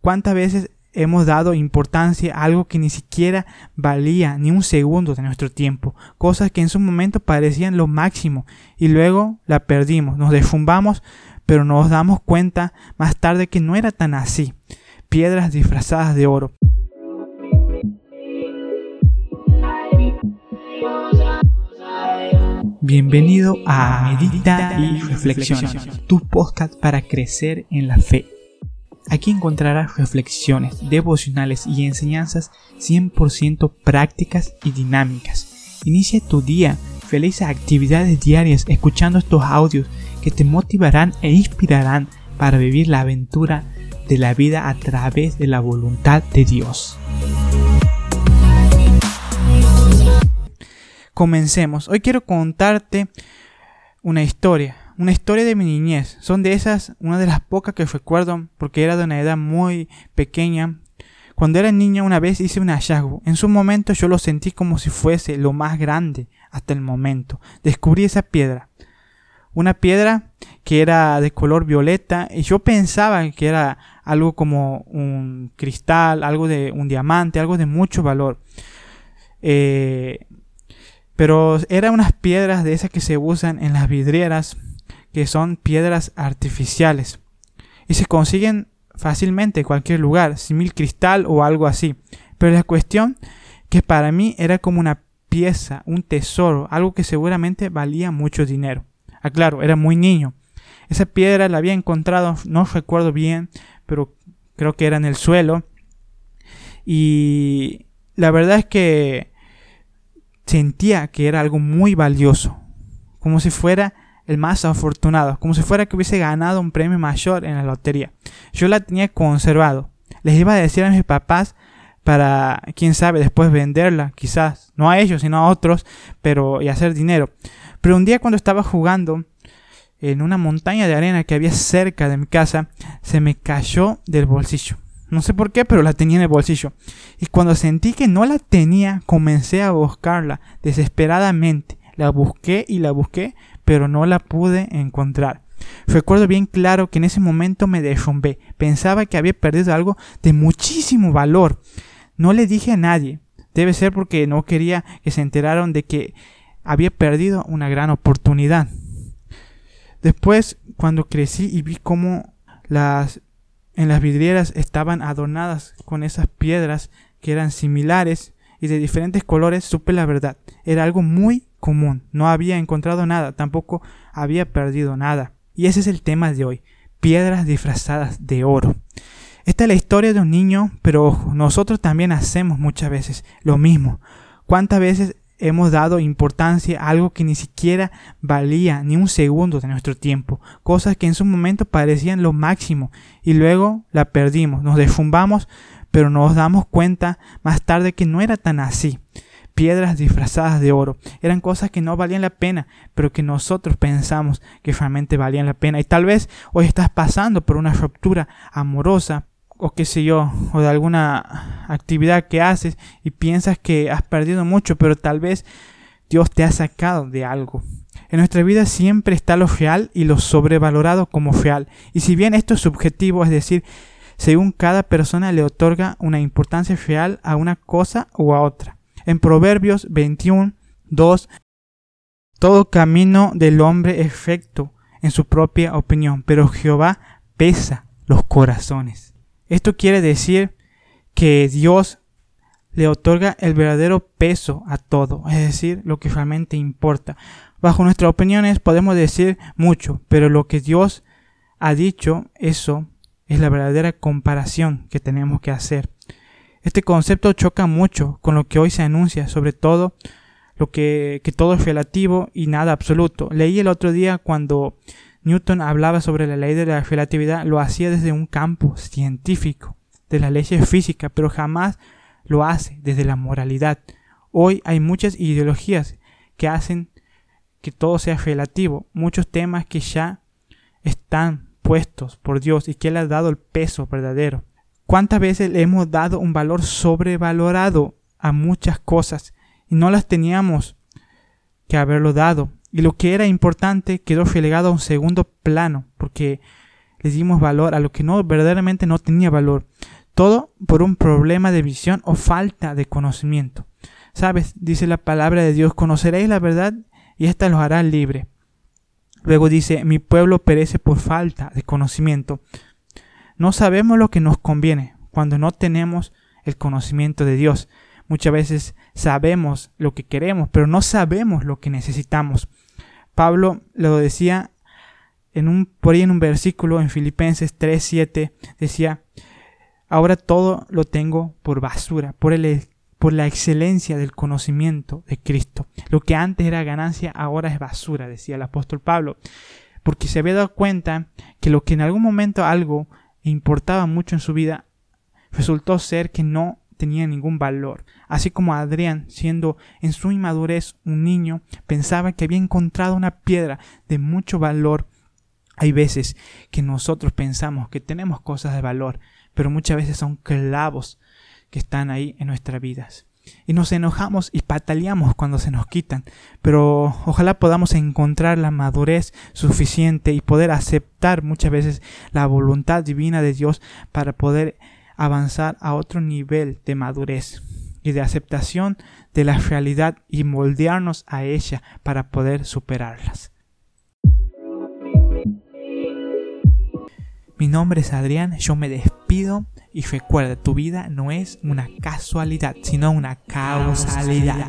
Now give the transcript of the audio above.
¿Cuántas veces hemos dado importancia a algo que ni siquiera valía ni un segundo de nuestro tiempo? Cosas que en su momento parecían lo máximo y luego la perdimos, nos defumbamos, pero nos damos cuenta más tarde que no era tan así. Piedras disfrazadas de oro. Bienvenido a Medita y Reflexiona, tu podcast para crecer en la fe. Aquí encontrarás reflexiones, devocionales y enseñanzas 100% prácticas y dinámicas. Inicia tu día, felices actividades diarias escuchando estos audios que te motivarán e inspirarán para vivir la aventura de la vida a través de la voluntad de Dios. Comencemos. Hoy quiero contarte una historia, una historia de mi niñez. Son de esas, una de las pocas que recuerdo porque era de una edad muy pequeña. Cuando era niña una vez hice un hallazgo. En su momento yo lo sentí como si fuese lo más grande hasta el momento. Descubrí esa piedra. Una piedra que era de color violeta y yo pensaba que era algo como un cristal, algo de un diamante, algo de mucho valor. Eh, pero eran unas piedras de esas que se usan en las vidrieras, que son piedras artificiales. Y se consiguen fácilmente en cualquier lugar, simil cristal o algo así. Pero la cuestión que para mí era como una pieza, un tesoro, algo que seguramente valía mucho dinero. Aclaro, ah, era muy niño. Esa piedra la había encontrado, no recuerdo bien, pero creo que era en el suelo. Y la verdad es que sentía que era algo muy valioso, como si fuera el más afortunado, como si fuera que hubiese ganado un premio mayor en la lotería. Yo la tenía conservado. Les iba a decir a mis papás para, quién sabe, después venderla, quizás, no a ellos, sino a otros, pero y hacer dinero. Pero un día cuando estaba jugando en una montaña de arena que había cerca de mi casa, se me cayó del bolsillo. No sé por qué, pero la tenía en el bolsillo. Y cuando sentí que no la tenía, comencé a buscarla desesperadamente. La busqué y la busqué, pero no la pude encontrar. Recuerdo bien claro que en ese momento me derrumbé. Pensaba que había perdido algo de muchísimo valor. No le dije a nadie. Debe ser porque no quería que se enteraran de que había perdido una gran oportunidad. Después, cuando crecí y vi cómo las en las vidrieras estaban adornadas con esas piedras que eran similares y de diferentes colores, supe la verdad. Era algo muy común. No había encontrado nada, tampoco había perdido nada. Y ese es el tema de hoy. Piedras disfrazadas de oro. Esta es la historia de un niño, pero nosotros también hacemos muchas veces lo mismo. ¿Cuántas veces hemos dado importancia a algo que ni siquiera valía ni un segundo de nuestro tiempo, cosas que en su momento parecían lo máximo y luego la perdimos, nos defumbamos, pero nos damos cuenta más tarde que no era tan así. Piedras disfrazadas de oro. Eran cosas que no valían la pena, pero que nosotros pensamos que realmente valían la pena. Y tal vez hoy estás pasando por una ruptura amorosa, o qué sé yo, o de alguna actividad que haces y piensas que has perdido mucho, pero tal vez Dios te ha sacado de algo. En nuestra vida siempre está lo real y lo sobrevalorado como real. Y si bien esto es subjetivo, es decir, según cada persona le otorga una importancia real a una cosa o a otra. En Proverbios 21, 2, todo camino del hombre es recto en su propia opinión, pero Jehová pesa los corazones. Esto quiere decir que Dios le otorga el verdadero peso a todo, es decir, lo que realmente importa. Bajo nuestras opiniones podemos decir mucho, pero lo que Dios ha dicho, eso es la verdadera comparación que tenemos que hacer. Este concepto choca mucho con lo que hoy se anuncia, sobre todo lo que, que todo es relativo y nada absoluto. Leí el otro día cuando Newton hablaba sobre la ley de la relatividad, lo hacía desde un campo científico, de la ley física, pero jamás lo hace desde la moralidad. Hoy hay muchas ideologías que hacen que todo sea relativo, muchos temas que ya están puestos por Dios y que le ha dado el peso verdadero. ¿Cuántas veces le hemos dado un valor sobrevalorado a muchas cosas y no las teníamos que haberlo dado? Y lo que era importante quedó relegado a un segundo plano, porque le dimos valor a lo que no verdaderamente no tenía valor. todo por un problema de visión o falta de conocimiento. Sabes, dice la palabra de Dios, conoceréis la verdad y ésta los hará libre. Luego dice, mi pueblo perece por falta de conocimiento. No sabemos lo que nos conviene cuando no tenemos el conocimiento de Dios. Muchas veces sabemos lo que queremos, pero no sabemos lo que necesitamos. Pablo lo decía en un, por ahí en un versículo en Filipenses 3:7 decía, ahora todo lo tengo por basura, por, el, por la excelencia del conocimiento de Cristo. Lo que antes era ganancia, ahora es basura, decía el apóstol Pablo, porque se había dado cuenta que lo que en algún momento algo importaba mucho en su vida, resultó ser que no tenía ningún valor. Así como Adrián, siendo en su inmadurez un niño, pensaba que había encontrado una piedra de mucho valor hay veces que nosotros pensamos que tenemos cosas de valor, pero muchas veces son clavos que están ahí en nuestras vidas. Y nos enojamos y pataleamos cuando se nos quitan, pero ojalá podamos encontrar la madurez suficiente y poder aceptar muchas veces la voluntad divina de Dios para poder avanzar a otro nivel de madurez y de aceptación de la realidad y moldearnos a ella para poder superarlas. Mi nombre es Adrián, yo me despido y recuerda, tu vida no es una casualidad, sino una causalidad.